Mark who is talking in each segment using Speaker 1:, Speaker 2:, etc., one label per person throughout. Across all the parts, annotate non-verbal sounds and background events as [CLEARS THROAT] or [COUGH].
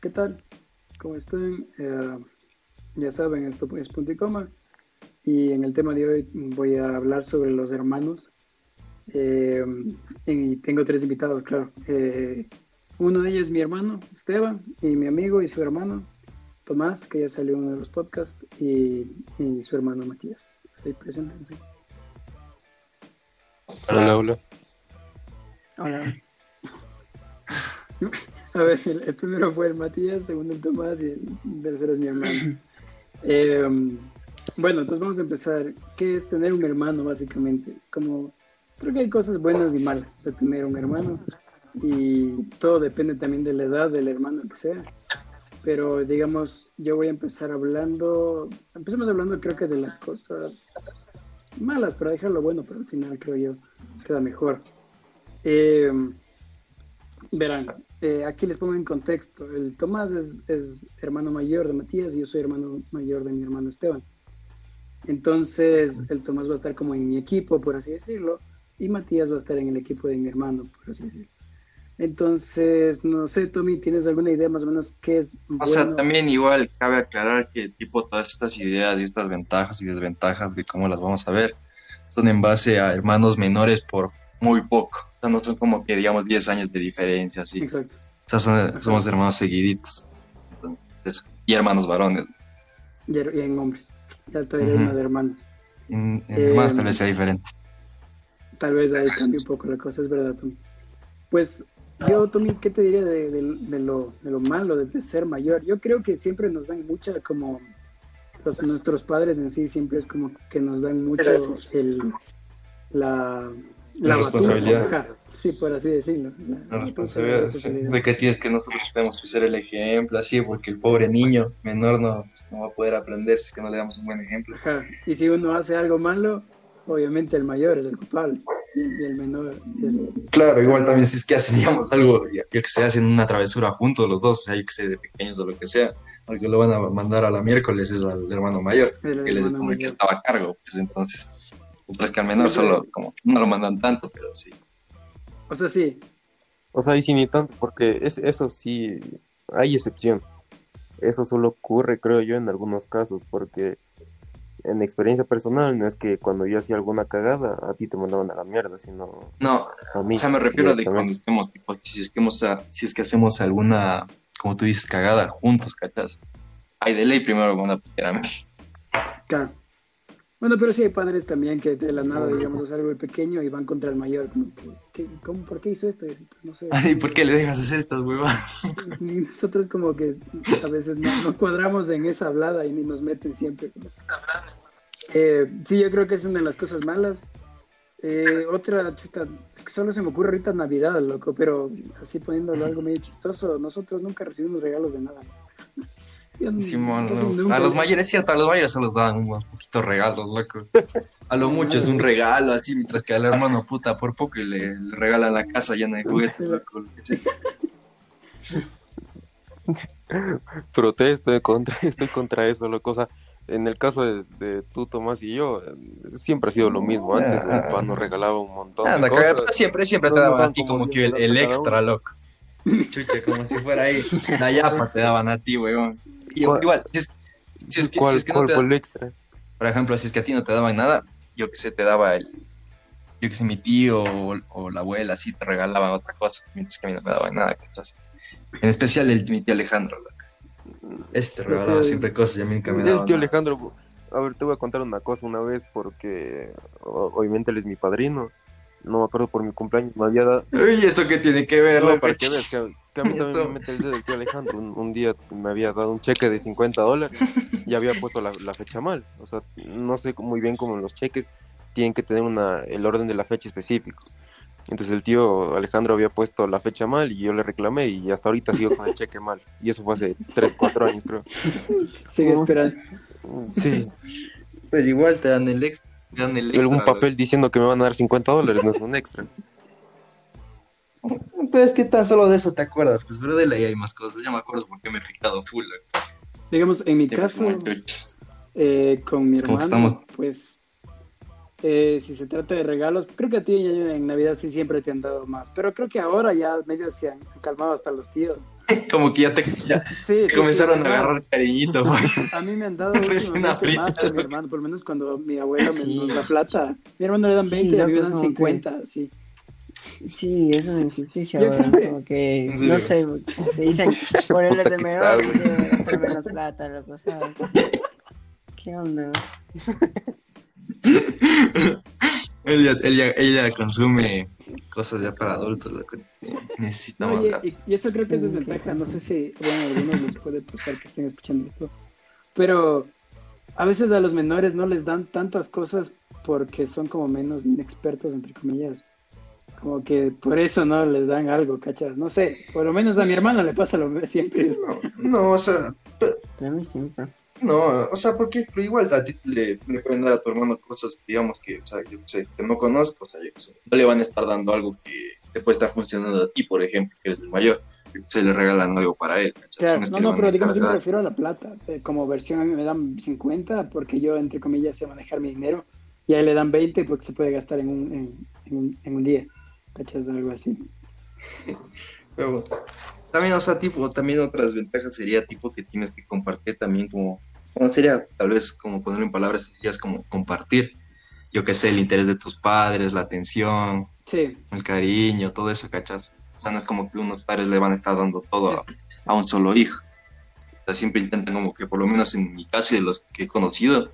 Speaker 1: ¿qué tal? ¿Cómo están? Eh, ya saben, esto es punto y coma. Y en el tema de hoy voy a hablar sobre los hermanos. Eh, y tengo tres invitados, claro. Eh, uno de ellos es mi hermano, Esteban, y mi amigo y su hermano, Tomás, que ya salió en uno de los podcasts, y, y su hermano Matías. Ahí preséntense.
Speaker 2: Hola, hola.
Speaker 1: Hola. [LAUGHS] [LAUGHS] A ver, el, el primero fue el Matías, el segundo el Tomás y el tercero es mi hermano. Eh, [CLEARS THROAT] bueno, entonces vamos a empezar. ¿Qué es tener un hermano, básicamente? Como creo que hay cosas buenas y malas de tener un hermano y todo depende también de la edad del hermano que sea. Pero digamos, yo voy a empezar hablando, empecemos hablando creo que de las cosas malas, para dejarlo bueno, pero al final creo yo queda mejor. Eh, verán, eh, aquí les pongo en contexto. El Tomás es, es, hermano mayor de Matías y yo soy hermano mayor de mi hermano Esteban. Entonces, el Tomás va a estar como en mi equipo, por así decirlo, y Matías va a estar en el equipo de mi hermano, por así decirlo. Entonces, no sé, Tommy, ¿tienes alguna idea más o menos qué es?
Speaker 2: Bueno? O sea, también igual cabe aclarar que tipo todas estas ideas y estas ventajas y desventajas de cómo las vamos a ver son en base a hermanos menores por muy poco. O sea, no son como que digamos 10 años de diferencia, así.
Speaker 1: Exacto.
Speaker 2: O sea, son, somos hermanos seguiditos. Entonces, y hermanos varones.
Speaker 1: Y, y en hombres. Ya todavía uh -huh. hay más de hermanos.
Speaker 2: En, en eh, hermanos tal vez sea diferente.
Speaker 1: Tal vez ahí cambie un poco la cosa, es verdad, Tommy. Pues yo, Tommy, ¿qué te diría de, de, de, lo, de lo malo de, ser mayor? Yo creo que siempre nos dan mucha, como, los, nuestros padres en sí siempre es como que nos dan mucho el, la,
Speaker 2: la, la responsabilidad.
Speaker 1: Sí, por así decirlo.
Speaker 2: La, la responsabilidad. Sí. de que tienes que nosotros tenemos que ser el ejemplo, así, porque el pobre niño menor no, no va a poder aprender si es que no le damos un buen ejemplo.
Speaker 1: Ajá. Y si uno hace algo malo, obviamente el mayor es el culpable y el menor es...
Speaker 2: Claro, igual también si es que hacen, digamos, algo, yo que sé, hacen una travesura juntos los dos, o sea, yo que sé, de pequeños o lo que sea, porque lo van a mandar a la miércoles es al hermano mayor, el que, hermano como el que estaba a cargo, pues entonces, pues que al menor sí, solo, como no lo mandan tanto, pero sí.
Speaker 1: O sea, sí.
Speaker 3: O sea, y sí, ni tanto, porque es, eso sí, hay excepción. Eso solo ocurre, creo yo, en algunos casos, porque en experiencia personal, no es que cuando yo hacía alguna cagada, a ti te mandaban a la mierda, sino
Speaker 2: no, a mí. O sea, me refiero a de cuando estemos, tipo, si es que, hemos, si es que hacemos alguna, como tú dices, cagada juntos, ¿cachas? Ay, de ley primero van a picar a mí.
Speaker 1: Claro. Bueno, pero sí hay padres también que de la nada, digamos, es algo pequeño y van contra el mayor. ¿Qué, cómo, ¿Por qué hizo esto? No sé. [LAUGHS]
Speaker 2: Ay, ¿por qué le dejas hacer estas huevas? [LAUGHS]
Speaker 1: Nosotros como que a veces no, no, cuadramos en esa hablada y ni nos meten siempre. Eh, sí, yo creo que es una de las cosas malas. Eh, otra, chuta, es que solo se me ocurre ahorita Navidad, loco, pero así poniéndolo algo medio chistoso, nosotros nunca recibimos regalos de nada.
Speaker 2: Simón, no. a los mayores, cierto, a los mayores se los dan unos poquitos regalos, loco. A lo mucho es un regalo, así, mientras que al hermano puta por poco y le, le regalan la casa llena de juguetes, loco. [LAUGHS]
Speaker 3: Protesto, contra, [LAUGHS] estoy contra eso, loco. O sea, en el caso de, de, tú, Tomás y yo, siempre ha sido lo mismo. Antes el papá nos regalaba un montón
Speaker 2: Anda,
Speaker 3: de cosas.
Speaker 2: Siempre, siempre te daban a ti como que el, el extra, loco. Chucha, como si fuera ahí. La [LAUGHS] yapa te daban a ti, weón. Y, igual, si es, si es que,
Speaker 3: ¿Cuál,
Speaker 2: si es que
Speaker 3: cuál
Speaker 2: no te
Speaker 3: fue el extra?
Speaker 2: Por ejemplo, si es que a ti no te daban nada, yo que sé, te daba el. Yo que sé, mi tío o, o la abuela, así te regalaban otra cosa, mientras que a mí no me daban nada, ¿cachas? En especial el, mi tío Alejandro, loco. Este regalaba siempre cosas y a mí nunca me daban
Speaker 3: El tío
Speaker 2: nada.
Speaker 3: Alejandro, a ver, te voy a contar una cosa una vez porque obviamente él es mi padrino. No me acuerdo por mi cumpleaños, me había dado...
Speaker 2: Uy, ¿eso qué tiene que ver,
Speaker 3: No, para que veas que, que a mí también
Speaker 2: Eso.
Speaker 3: me mete el dedo el tío Alejandro. Un, un día me había dado un cheque de 50 dólares y había puesto la, la fecha mal. O sea, no sé muy bien cómo los cheques tienen que tener una, el orden de la fecha específico. Entonces el tío Alejandro había puesto la fecha mal y yo le reclamé y hasta ahorita sigo con el cheque mal. Y eso fue hace 3, 4 años creo.
Speaker 1: Sigue esperando.
Speaker 3: Sí,
Speaker 2: Pero igual te dan el extra. Dan el extra
Speaker 3: algún papel diciendo que me van a dar 50 dólares, no es un extra. [LAUGHS]
Speaker 2: Pues es que tan solo de eso te acuerdas, pues, pero de ley hay más cosas. Ya me acuerdo porque me he picado full.
Speaker 1: Digamos, en mi caso, eh, con mi
Speaker 2: Es
Speaker 1: hermano,
Speaker 2: estamos-
Speaker 1: pues, eh, si se trata de regalos, creo que a ti en Navidad sí siempre te han dado más, pero creo que ahora ya medio se han calmado hasta los tíos.
Speaker 2: Como que ya te, comenzaron a agarrar cariñito, [LAUGHS]
Speaker 1: A mí me han dado [LAUGHS] más a mi hermano, por lo menos cuando mi abuela me nos da plata. Mi hermano le dan 20 y a mí me dan 50, sí.
Speaker 4: Sí, eso es injusticia, Como que, no sé, te dicen, ponerle de menor, menos plata, loco, ¿sabes? ¿Qué onda?
Speaker 2: ella, ella, ella consume cosas ya para adultos, lo que necesitamos.
Speaker 1: y, y, eso creo que es desventaja, no sé si, bueno, a algunos les puede pasar que estén escuchando esto, pero a veces a los menores no les dan tantas cosas porque son como menos inexpertos, entre comillas. Como que por eso no les dan algo, ¿cachas? No sé, por lo menos a mi hermano le pasa lo siempre.
Speaker 2: No, no o sea...
Speaker 4: A mí siempre.
Speaker 2: No, o sea, porque igual a ti le, le, pueden dar a tu hermano cosas, digamos, que, o sea, yo sé, que no conozco, o sea, yo sé, no le van a estar dando algo que te puede estar funcionando a ti, por ejemplo, que eres el mayor, se le regalan algo para él.
Speaker 1: Claro, no, no, pero digamos, yo me refiero a la plata, eh, como versión a mí me dan 50 porque yo, entre comillas, sé manejar mi dinero, y a él le dan 20 porque se puede gastar en un, en, en un, en un día, ¿cachas? Algo así.
Speaker 2: Pero, también, o sea, tipo, también otra desventaja sería tipo que tienes que compartir también como bueno, sería tal vez como ponerlo en palabras sencillas como compartir, yo qué sé, el interés de tus padres, la atención, el cariño, todo eso, ¿cachas? O sea, no es como que unos padres le van a estar dando todo a, un solo hijo. O sea, siempre intentan como que, por lo menos en mi caso y de los que he conocido,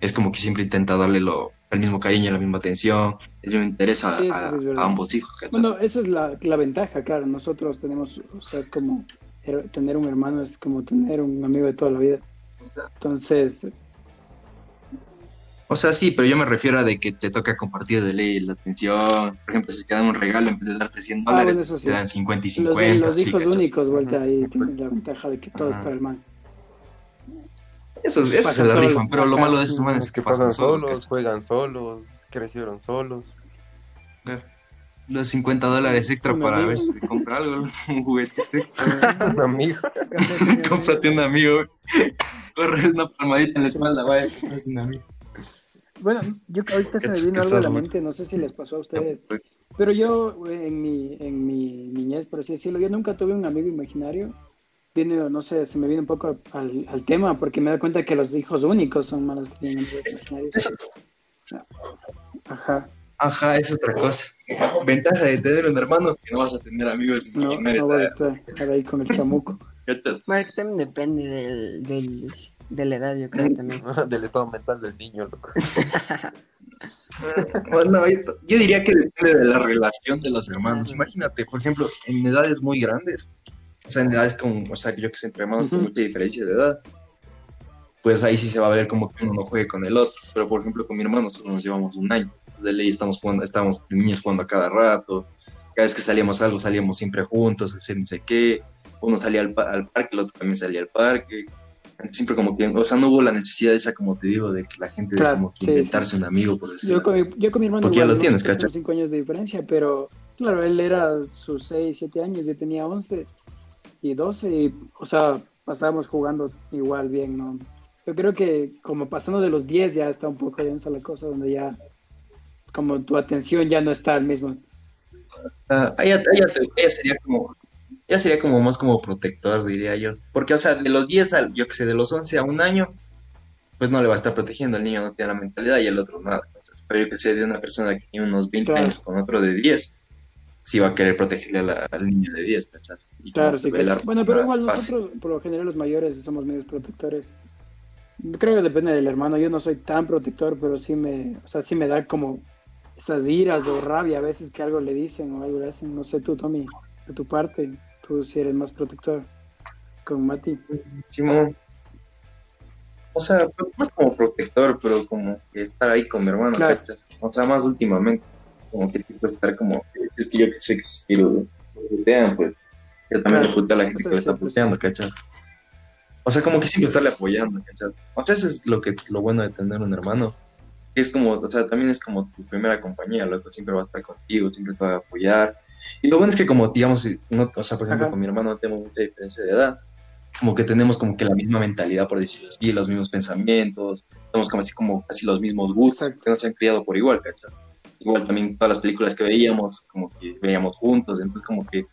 Speaker 2: es como que siempre intenta darle lo, el mismo cariño, la misma atención, el mismo interés a, ambos hijos. ¿cachas?
Speaker 1: Bueno, esa es la, la, ventaja, claro. Nosotros tenemos, o sea, es como tener un hermano, es como tener un amigo de toda la vida. Entonces.
Speaker 2: O sea, sí, pero yo me refiero a de que te toca compartir de ley la atención. Por ejemplo, si te dan un regalo, en vez de darte 100 ah, dólares, te dan 50 y 50.
Speaker 1: Los, los hijos únicos, vuelta ahí, tienen la ventaja de que todo es para el mal.
Speaker 2: Eso, eso se la rifan, pero lo malo de esos manes
Speaker 3: es que pasan solos, juegan solos, crecieron solos.
Speaker 2: Los 50 dólares extra para ver si se compra algo, un juguetito [LAUGHS] extra.
Speaker 3: un amigo. [LAUGHS]
Speaker 2: Cómprate un amigo corres una palmadita en la espalda, vaya, es.
Speaker 1: Bueno, yo ahorita se me vino algo a la mente, no sé si les pasó a ustedes, pero yo en mi, en mi niñez, por así decirlo, yo nunca tuve un amigo imaginario. Viene, no sé, se me viene un poco al, al tema, porque me da cuenta que los hijos únicos son malos que tienen amigos imaginarios.
Speaker 2: Ajá. Ajá, es otra cosa. Ventaja de tener un hermano que no vas a tener amigos imaginarios.
Speaker 1: No, no vas a estar ahí con el chamuco.
Speaker 4: Mark también depende del, del, de la edad, yo creo también. [LAUGHS]
Speaker 3: del estado mental del niño, loco. [LAUGHS]
Speaker 2: bueno, yo, diría que depende de la relación de los hermanos. Imagínate, por ejemplo, en edades muy grandes, o sea, en edades como, o sea, yo que sé, entre hermanos con mucha diferencia de edad, pues ahí sí se va a ver como que uno no juegue con el otro. Pero por ejemplo, con mi hermano nosotros nos llevamos un año. Entonces de ley estamos jugando, estamos niños jugando a cada rato. Cada vez que salíamos algo, salíamos siempre juntos, no sé qué uno salía al, parque, el otro también salía al parque. Siempre como que, o sea, no hubo la necesidad esa, como te digo, de que la gente como que inventarse un amigo, por decirlo.
Speaker 1: Yo con, mi, yo con mi hermano
Speaker 2: Porque ya lo tienes, ¿cachai?
Speaker 1: cinco años de diferencia, pero claro, él era sus 6, 7 años, yo tenía 11 y 12, y, o sea, pasábamos jugando igual bien, ¿no? Yo creo que como pasando de los 10 ya está un poco densa la cosa, donde ya como tu atención ya no está al mismo.
Speaker 2: Uh, ella, ella, sería como ya sería como más como protector, diría yo. Porque, o sea, de los 10 al, yo que sé, de los 11 a un año, pues no le va a estar protegiendo. El niño no tiene la mentalidad y el otro nada. pero yo que sé, de una persona que tiene unos 20 años con otro de 10, sí va a querer protegerle al niño de 10, ¿cachas?
Speaker 1: claro, sí. Bueno, pero igual nosotros, por lo general, los mayores somos medios protectores. Creo que depende del hermano. Yo no soy tan protector, pero sí me, o sea, sí me da como esas iras o rabia a veces que algo le dicen o algo le hacen. No sé tú, Tommy, de tu parte si eres más protector con Mati.
Speaker 2: Simón. O sea, no como protector, pero como que estar ahí con mi hermano, O sea, más últimamente, como que tipo estar como, es que yo que sé que si lo putean, pues yo también claro. le a la gente que lo está puteando, ¿cachas? O sea, como que siempre estarle apoyando, ¿cachas? O sea, eso es lo, que, lo bueno de tener un hermano. Es como, o sea, también es como tu primera compañía, loco, siempre va a estar contigo, siempre te va a apoyar y lo bueno es que como, digamos, no, o sea, por ejemplo, con mi hermano no tenemos mucha diferencia de edad, como que tenemos como que la misma mentalidad, por decirlo así, los mismos pensamientos, tenemos como así como casi los mismos gustos, que nos han criado por igual, Igual también todas las películas que veíamos, como que veíamos juntos, entonces como que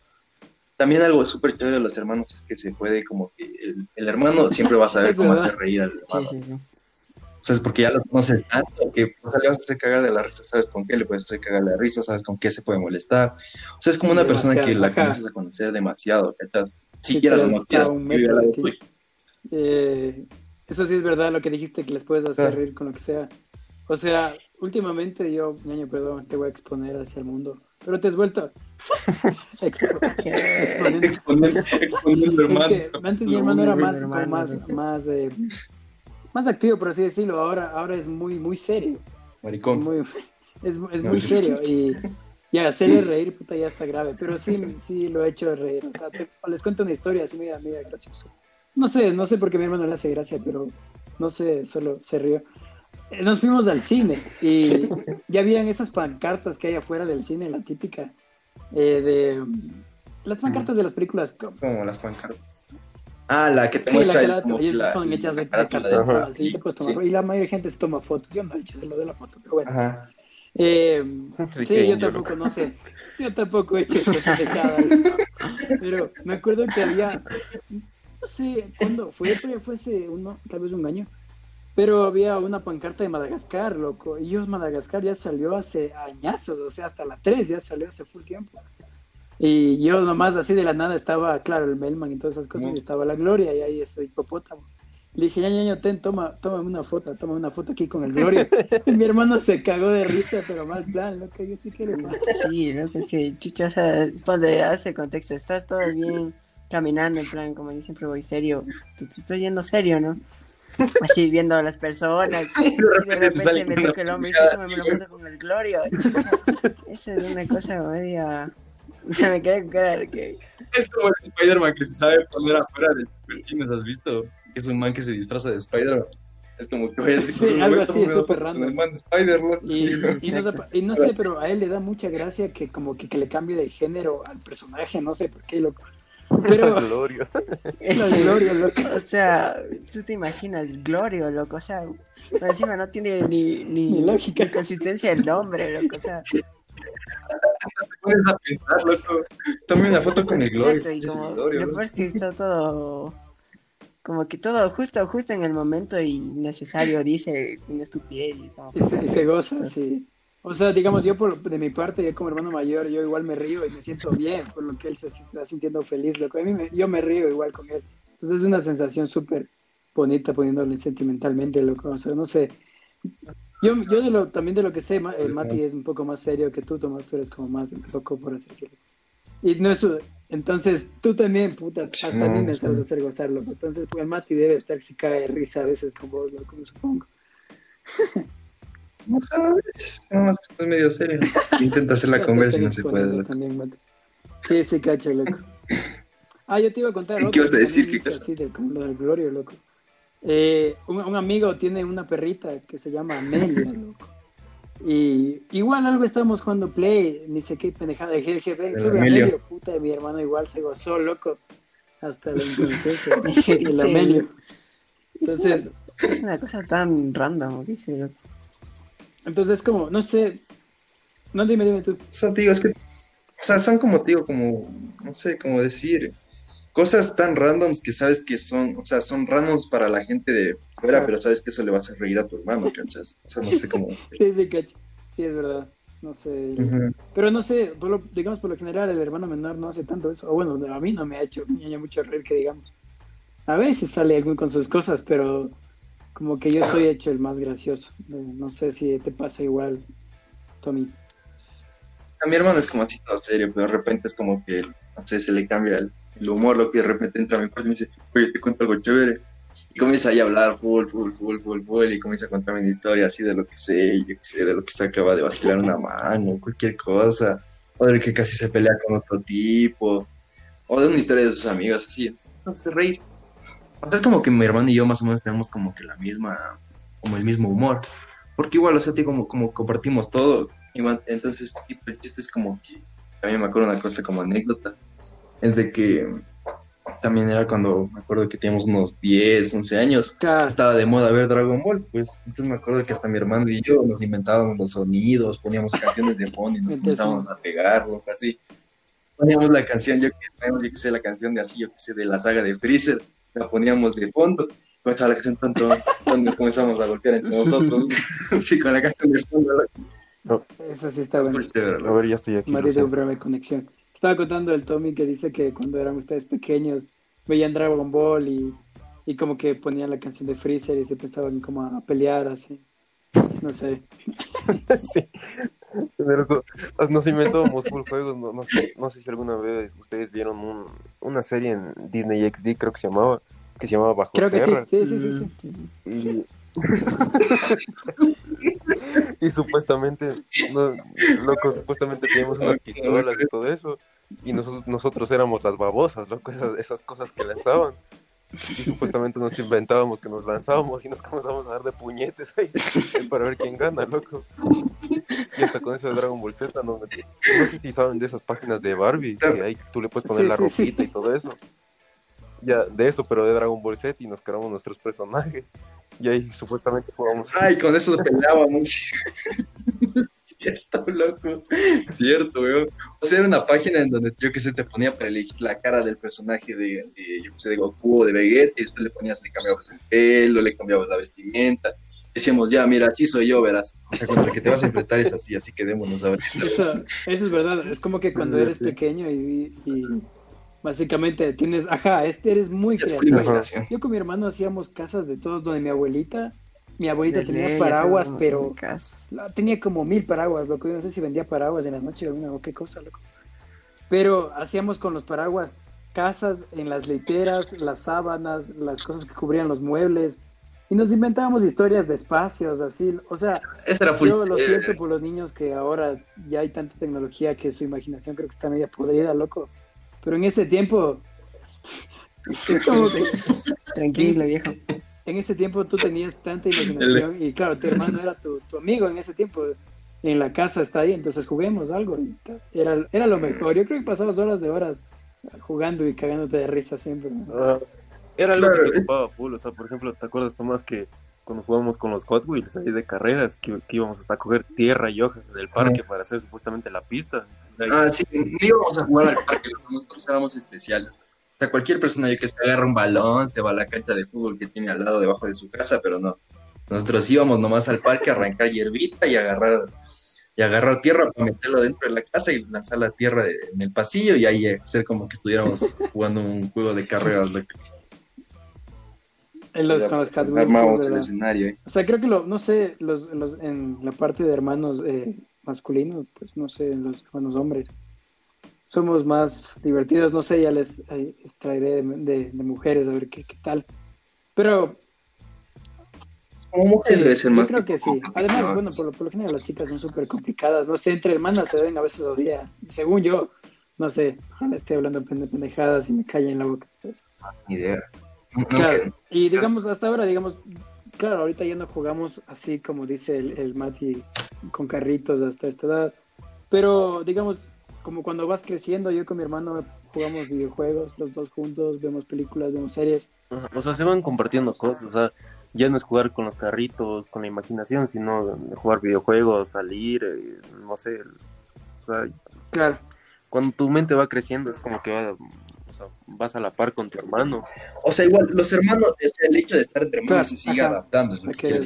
Speaker 2: también algo súper chévere de los hermanos es que se puede como que el, hermano siempre va a saber [LAUGHS] cómo hacer reír al hermano. Sí, sí, sí. O sea, es porque ya lo conoces tanto que o sea, le vas a hacer cagar de la risa, sabes con qué le puedes hacer cagar de la risa, sabes con qué se puede molestar. O sea, es como una persona que la conoces a conocer demasiado. Si quieras o no quieras.
Speaker 1: Eh, eso sí es verdad lo que dijiste, que les puedes hacer reír con lo que sea. O sea, últimamente yo, ñaño, perdón, te voy a exponer hacia el mundo. Pero te has vuelto. [LAUGHS] exponiendo, antes mi hermano era más, más, más, eh, más activo, por así decirlo. Ahora, ahora es muy, muy serio.
Speaker 2: Maricón.
Speaker 1: Muy, es, es muy serio. Y [LAUGHS] ya, hacerle reír, puta, ya está grave. Pero sí, sí lo he hecho reír. O sea, les cuento una historia así, mira, mira, gracioso. No sé, no sé por qué mi hermano le hace gracia, pero no sé, solo se rió. Eh, nos fuimos al cine y [LAUGHS] ya habían esas pancartas que hay afuera del cine, la típica, eh, de las pancartas de las películas.
Speaker 2: Como las pancartas. Ah, la que te muestra
Speaker 1: la, el, la, son hechas de, cartón, sí, y la mayoría de gente se toma fotos. Yo no he hecho lo de la foto, pero bueno. Eh, sí, yo tampoco, no sé. Yo tampoco he hecho de cada Pero me acuerdo que había, no sé, ¿cuándo fue? Fue hace uno, tal vez un año pero había una pancarta de Madagascar, loco. Y yo, Madagascar ya salió hace añazos, o sea, hasta la 3 ya salió hace full tiempo. Y yo nomás así de la nada estaba, claro, el Melman y todas esas cosas, y estaba la Gloria y ahí ese hipopótamo. Le dije, ya, ya, ten, toma, toma una foto, toma una foto aquí con el Gloria. [LAUGHS] y mi hermano se cagó de risa, pero mal plan, loco, yo sí quiero más.
Speaker 4: Sí, loco, es que chucha, o sea, ponle hace contexto, estás todo bien caminando, en plan, como yo siempre voy serio, te estoy yendo serio, ¿no? así viendo a las personas [LAUGHS] y de repente me toca el hombre y me lo con el Glorio eso es una cosa media [LAUGHS] me quedé con cara de que
Speaker 2: es como el Spider-Man que se sabe poner afuera de sus vecinos ¿has visto? que es un man que se disfraza de Spider-Man es como que vaya
Speaker 1: sí, algo así, es súper random. Y, y, no sé, y, no sé, pero a él le da mucha gracia que como que, que le cambie de género al personaje, no sé por qué, loco. Pero... [LAUGHS]
Speaker 3: Glorio. [LAUGHS]
Speaker 1: Glorio, loco.
Speaker 4: O sea, tú te imaginas Glorio, loco. O sea, encima no tiene ni, ni, lógica. Ni consistencia el nombre, loco. O sea.
Speaker 2: Pones a pensar, loco. Tome una foto con el Glorio.
Speaker 4: y como, Glorio, es que está todo. Como que todo justo, justo en el momento y necesario dice una estupidez. Y, como,
Speaker 1: y [LAUGHS] se goza, sí. O sea, digamos, yo por, de mi parte, yo como hermano mayor, yo igual me río y me siento bien por lo que él se está sintiendo feliz, loco. A mí me, yo me río igual con él. Entonces es una sensación súper bonita poniéndole sentimentalmente, loco. O sea, no sé. Yo, yo de lo, también de lo que sé, el Mati es un poco más serio que tú, Tomás, tú eres como más loco, por así decirlo. Y no es, entonces tú también, puta, hasta a mí me sabes hacer gozar, loco. Entonces, pues Mati debe estar si cae de risa a veces como vos, loco, supongo.
Speaker 2: No sabes, nada más que es medio serio. Intenta hacer la [LAUGHS] conversa y no se puede.
Speaker 1: sí, sí, cacho, loco. [LAUGHS] Ah, yo te iba a contar.
Speaker 2: ¿Qué ibas a decir? ¿Qué
Speaker 1: cosa? Sí, del, lo del Glorio, loco. Eh, un, un, amigo tiene una perrita que se llama Amelia, [LAUGHS] loco. Y igual algo estábamos jugando play, ni sé qué pendejada de GGB. Sube Amelio, puta, de mi hermano igual se gozó, loco. Hasta la inconsciencia. [LAUGHS] el Amelio. Entonces.
Speaker 4: Es una cosa tan random, ¿qué dice, loco?
Speaker 1: Entonces, como, no sé. No, dime, dime tú. O
Speaker 2: sea, es que. O sea, son como, digo, como. No sé, como decir. Cosas tan randoms que sabes que son. O sea, son randoms para la gente de fuera, pero sabes que eso le va a hacer reír a tu hermano, ¿cachas? O sea, no sé cómo. [LAUGHS]
Speaker 1: sí, sí, cacho. Sí, es verdad. No sé. Pero no sé, digamos, por lo general, el hermano menor no hace tanto eso. O bueno, a mí no me ha hecho, me mucho reír que digamos. A veces sale algún con sus cosas, pero como que yo soy hecho el más gracioso. No sé si te pasa igual, Tommy.
Speaker 2: A mi hermano es como así todo serio, pero de repente es como que, no sé, se le cambia el, humor, lo que de repente entra a mi cuarto y me dice, oye, te cuento algo chévere. Y comienza ahí a hablar full, full, full, full, full, y comienza a contarme una historia así de lo que sé, yo que sé, de lo que se acaba de vacilar una mano, cualquier cosa, o del que casi se pelea con otro tipo, o de una historia de sus amigos, así, hace reír. O sea, es como que mi hermano y yo más o menos tenemos como que la misma, como el mismo humor. Porque igual, o sea, como, como compartimos todo. entonces, el chiste es como que, también me acuerdo una cosa como anécdota, es de que también era cuando me acuerdo que teníamos unos 10, 11 años, estaba de moda ver Dragon Ball, pues entonces me acuerdo que hasta mi hermano y yo nos inventábamos los sonidos, poníamos canciones de fondo y nos [LAUGHS] empezábamos a pegarlo, así. poníamos la canción, yo que, sé, la canción de así, yo que sé, de la saga de Freezer, la poníamos de fondo, comenzaba la canción tanto, nos comenzamos a golpear entre [LAUGHS] nosotros, [LAUGHS] sí, con la canción de fondo.
Speaker 1: Eso sí está bueno.
Speaker 3: A ver, ya estoy aquí.
Speaker 1: Marido, no breve conexión. Estaba contando el Tommy que dice que cuando eran ustedes pequeños veían Dragon Ball y, y como que ponían la canción de Freezer y se empezaban como a pelear así. No sé. [LAUGHS]
Speaker 3: sí. Nos inventábamos full juegos. No, no, sé, si alguna vez ustedes vieron un, una serie en Disney XD, creo que se llamaba, que se llamaba Bajo
Speaker 1: Creo que
Speaker 3: Tierra.
Speaker 1: sí, sí, sí, sí.
Speaker 3: Y... [LAUGHS] [LAUGHS] y supuestamente, no, loco, supuestamente teníamos unas pistolas y todo eso. Y nosotros, nosotros éramos las babosas, loco, esas, esas cosas que lanzaban. Y supuestamente nos inventábamos que nos lanzábamos y nos comenzamos a dar de puñetes ahí para ver quién gana, loco. Y hasta con eso de Dragon Ball Z, no, no sé si saben de esas páginas de Barbie, que ahí tú le puedes poner la ropita y todo eso. Ya, de eso, pero de Dragon Ball Z y nos creamos nuestros personajes. Y ahí supuestamente jugamos.
Speaker 2: Ay, con eso nos [LAUGHS] Cierto, loco. Cierto, weón. O sea, era una página en donde yo que sé, te ponía para elegir la cara del personaje de, yo que sé, de Goku o de Vegeta, y después le ponías, le cambiabas el pelo, le cambiabas la vestimenta. Decíamos, ya, mira, así soy yo, verás. O sea, contra el que te vas a enfrentar es así, así que démonos a ver. [LAUGHS]
Speaker 1: Eso, eso es verdad. Es como que cuando eres pequeño y, y básicamente tienes, ajá, este eres muy creativo. Yo con mi hermano hacíamos casas de todos donde mi abuelita mi abuelita tenía paraguas, pero tenía como mil paraguas, loco. Yo no sé si vendía paraguas en la noche o qué cosa, loco. Pero hacíamos con los paraguas casas en las literas, las sábanas, las cosas que cubrían los muebles. Y nos inventábamos historias de espacios, así. O sea, yo lo siento por los niños que ahora ya hay tanta tecnología que su imaginación creo que está media podrida, loco. Pero en ese tiempo... [LAUGHS]
Speaker 4: Tranquilo, viejo
Speaker 1: en ese tiempo tú tenías tanta imaginación y claro, tu hermano era tu, amigo en ese tiempo. En la casa está ahí, entonces juguemos algo. Era, era lo mejor. Yo creo que pasabas horas de horas jugando y cagándote de risa siempre.
Speaker 3: Ah, era algo que te ocupaba full. O sea, por ejemplo, ¿te acuerdas, Tomás, que cuando jugábamos con los Hot Wheels ahí de carreras, que, íbamos hasta a coger tierra y hojas del parque para hacer supuestamente la pista?
Speaker 2: Ah, sí, íbamos a jugar al parque, nosotros éramos especiales. O sea, cualquier persona que se agarra un balón, se va a la cancha de fútbol que tiene al lado debajo de su casa, pero no. Nosotros íbamos nomás al parque a arrancar hierbita y agarrar y agarrar tierra para meterlo dentro de la casa y lanzar la tierra en el pasillo y ahí hacer como que estuviéramos jugando un juego de carreras.
Speaker 1: En los, con los
Speaker 2: Armamos el escenario.
Speaker 1: O sea, creo que lo, no sé, los, los, en la parte de hermanos eh, masculinos, pues no sé, los hermanos hombres somos más divertidos. No sé, ya les, eh, traeré de, mujeres a ver qué, qué tal. Pero.
Speaker 2: Como mujeres
Speaker 1: sí, yo creo que sí. Además, bueno, por lo, por lo general las chicas son súper complicadas. No sé, entre hermanas se ven a veces días. Según yo, no sé, ojalá esté hablando de pendejadas y me calle en la boca después.
Speaker 2: Ni idea.
Speaker 1: Claro, y digamos, hasta ahora, digamos, claro, ahorita ya no jugamos así como dice el, el Mati con carritos hasta esta edad. Pero, digamos, como cuando vas creciendo, yo con mi hermano jugamos videojuegos, los dos juntos, vemos películas, vemos series.
Speaker 3: O sea, se van compartiendo cosas, o sea, ya no es jugar con los carritos, con la imaginación, sino jugar videojuegos, salir, eh, no sé, o sea,
Speaker 1: claro.
Speaker 3: Cuando tu mente va creciendo es como que o sea, vas a la par con tu hermano.
Speaker 2: O sea, igual, los hermanos, el hecho de estar entre hermanos se sigue adaptando, es lo que,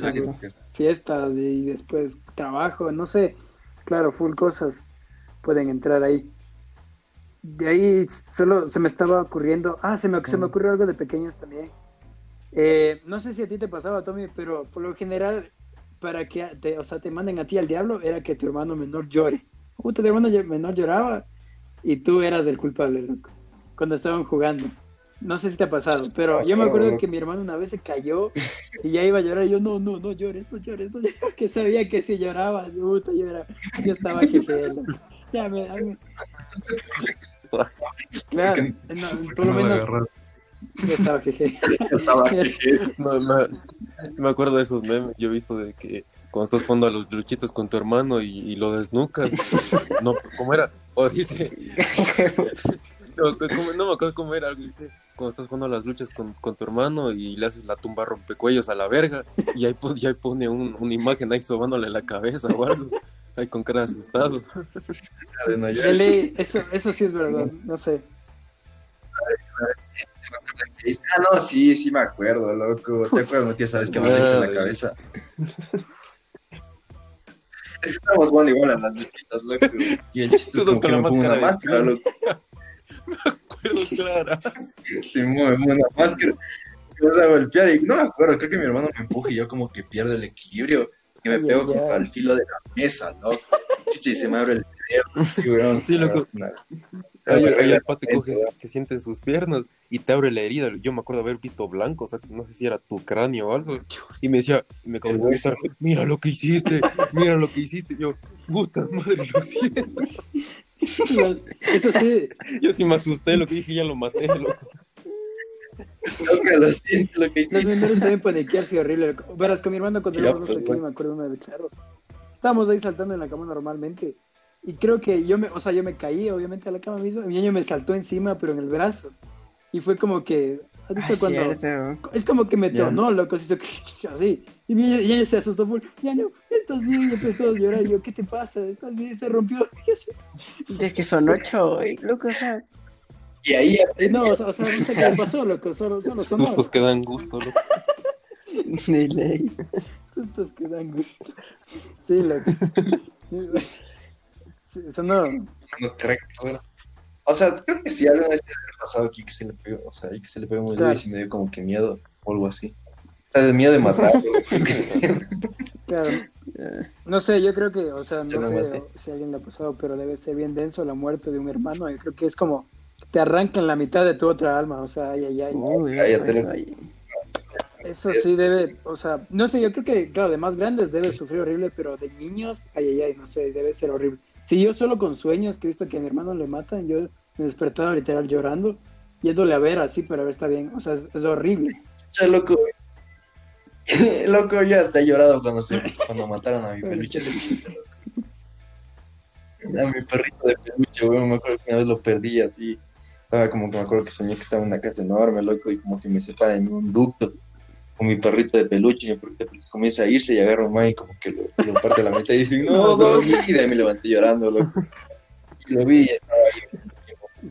Speaker 1: Fiestas y después trabajo, no sé, claro, full cosas pueden entrar ahí. De ahí solo se me estaba ocurriendo, ah, se me, se me ocurrió algo de pequeños también. Eh, no sé si a ti te pasaba, Tommy, pero por lo general, para que te, o sea, te manden a ti al diablo, era que tu hermano menor llore. Puta, tu hermano menor lloraba y tú eras el culpable, loco, cuando estaban jugando. No sé si te ha pasado, pero yo me acuerdo que mi hermano una vez se cayó y ya iba a llorar. Y yo, no, no, no llores, no llores, no llores. [LAUGHS] Que sabía que si lloraba, puta, yo, era, yo estaba [LAUGHS] jefe. Ya, me, Claro, no, por lo menos. Yo estaba jeje. estaba [LAUGHS]
Speaker 3: No, me, me, acuerdo de esos memes. Yo he visto de que cuando estás jugando a los luchitos con tu hermano y, y lo desnucas. no, ¿cómo era? O dice. No, no, me acuerdo cómo era. Algo cuando estás jugando a las luchas con, con, tu hermano y le haces la tumba rompecuellos a la verga y ahí, y ahí pone un, una imagen ahí sobándole la cabeza o algo. Ay, con cara asustado.
Speaker 1: eso, eso sí es verdad, no sé.
Speaker 2: Ah, no, sí, sí me acuerdo, loco. ¿Te acuerdas, Matías? Sabes que me metí en la cabeza. Es que estamos jugando igual a las luchitas, loco. Y el chiste es como que me pongo una máscara, loco.
Speaker 3: Acuerdo, Clara.
Speaker 2: Sí, pongo una máscara. Me vas a golpear y no me acuerdo, creo que mi hermano me empuja y yo como que pierdo el equilibrio y me pego contra el filo de la mesa, loco. Y se me abre el cerebro.
Speaker 3: Sí, loco. Ahí, el pate coge, que siente sus piernas y te abre la herida. Yo me acuerdo haber visto blanco, o sea, no sé si era tu cráneo o algo. Y me decía, me comenzó a gritar, mira lo que hiciste, mira lo que hiciste. yo, puta madre, lo siento.
Speaker 1: Sí.
Speaker 3: Yo sí me asusté, lo que dije, ya lo maté, loco.
Speaker 2: Loco, lo siento, lo que hiciste.
Speaker 1: Los menores también paniquearse horrible. Verás, con mi hermano cuando éramos
Speaker 2: pues,
Speaker 1: pequeños, me acuerdo una vez, claro. Estábamos ahí saltando en la cama normalmente. Y creo que yo me, o sea, yo me caí, obviamente, a la cama mismo. Mi niño me saltó encima, pero en el brazo. Y fue como que, ¿has visto
Speaker 4: Ah,
Speaker 1: cuando?
Speaker 4: cierto.
Speaker 1: Es como que me
Speaker 2: Ya.
Speaker 1: tronó, loco, se hizo así. Y y ella se asustó full. Ñaño, ¿estás bien? Y empezó a llorar. Y yo, ¿qué te pasa? ¿Estás bien? Se rompió. [LAUGHS] Y así.
Speaker 4: Es que son ocho, loco, o sea,
Speaker 2: Y ahí
Speaker 1: No, o sea, o sea, no sé qué le pasó, loco. Solo, solo sonó.
Speaker 3: Sustos que dan gusto, loco. [LAUGHS]
Speaker 4: de ley.
Speaker 1: Sustos que dan gusto. Sí, loco. Sí, sonó.
Speaker 2: no creo que bueno. O sea, creo que sí, alguna vez pasado aquí que se le pegó, o sea, ahí que se le pegó muy duro
Speaker 1: Claro.
Speaker 2: y me dio como que miedo o algo así. O sea, de miedo de matar. [LAUGHS]
Speaker 1: Claro. No sé, yo creo que, o sea, no sé
Speaker 2: maté.
Speaker 1: si alguien le ha pasado, pero debe ser bien denso la muerte de un hermano. Yo creo que es como te arrancan la mitad de tu otra alma, o sea, ay, ay, ay.
Speaker 4: Uy,
Speaker 2: Cállate,
Speaker 1: eso sí debe, o sea, no sé, yo creo que, claro, de más grandes debe sufrir horrible, pero de niños, ay, ay, ay, no sé, debe ser horrible. Si yo solo con sueños que he visto que a mi hermano le matan, yo me despertaba literal llorando, yéndole a ver así para ver está bien, o sea, es, es horrible.
Speaker 2: Che, loco. [LAUGHS] loco, ya hasta he llorado cuando, se, cuando mataron a mi peluche de peluche, loco. A mi perrito de peluche, weón, me acuerdo que una vez lo perdí así. Estaba como que me acuerdo que soñé que estaba en una casa enorme, loco, y como que me separan en un ducto con mi perrito de peluche, y mi perrito de peluche comienza a irse y agarro a un man y como que lo, lo parte a la mitad y dice, [LAUGHS] no, no, y de ahí me levanté llorando, loco. Y lo vi y estaba ahí.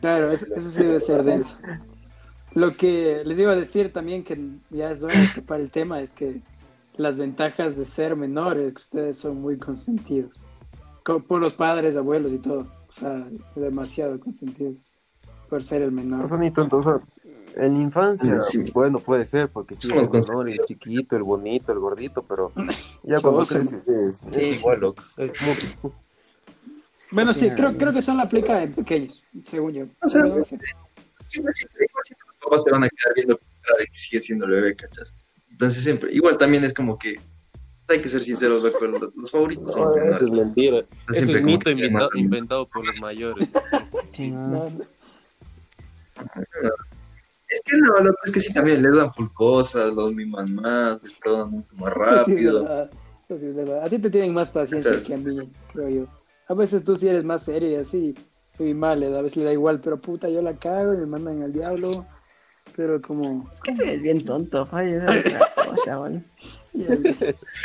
Speaker 1: Claro, eso, eso sí debe ser denso. Lo que les iba a decir también, que ya es de escapar el tema, es que las ventajas de ser menores, que ustedes son muy consentidos. Co- Por los padres, abuelos y todo. O sea, demasiado consentidos por ser el menor.
Speaker 3: sea, ni tanto, o sea, en infancia,
Speaker 2: Sí.
Speaker 3: bueno, puede ser, porque sí, el menor, el chiquito, el bonito, el gordito, pero [LAUGHS] ya cuando creces es, es
Speaker 4: Sí,
Speaker 3: igual,
Speaker 4: sí,
Speaker 3: loco. Es como-
Speaker 1: Bueno, sí, creo, creo que son la aplica en pequeños, según yo.
Speaker 2: O sea,
Speaker 1: no sé.
Speaker 2: Los papás te van a quedar viendo de que sigue siendo el bebé, ¿cachas? Entonces siempre, igual también es como que hay que ser sinceros, loco, los, los favoritos son los
Speaker 3: Eso es mentira.
Speaker 2: O sea,
Speaker 3: Eso es
Speaker 2: como
Speaker 3: mito
Speaker 2: que
Speaker 3: inventado, inventado por los mayores. [LAUGHS]
Speaker 4: Sí, no.
Speaker 1: No, no.
Speaker 2: Es que no, loco, es que sí también les dan full cosas, los miman más, les perdonan mucho más [LAUGHS]
Speaker 1: sí es
Speaker 2: rápido.
Speaker 1: verdad, eso sí es verdad. A ti te tienen más paciencia que a mí, creo yo. A veces tú sí eres más serio y así, y mal, a veces le da igual, pero puta, yo la cago y me mandan al diablo. Pero como...
Speaker 4: Es que tú eres bien tonto, la cosa, [LAUGHS] bueno.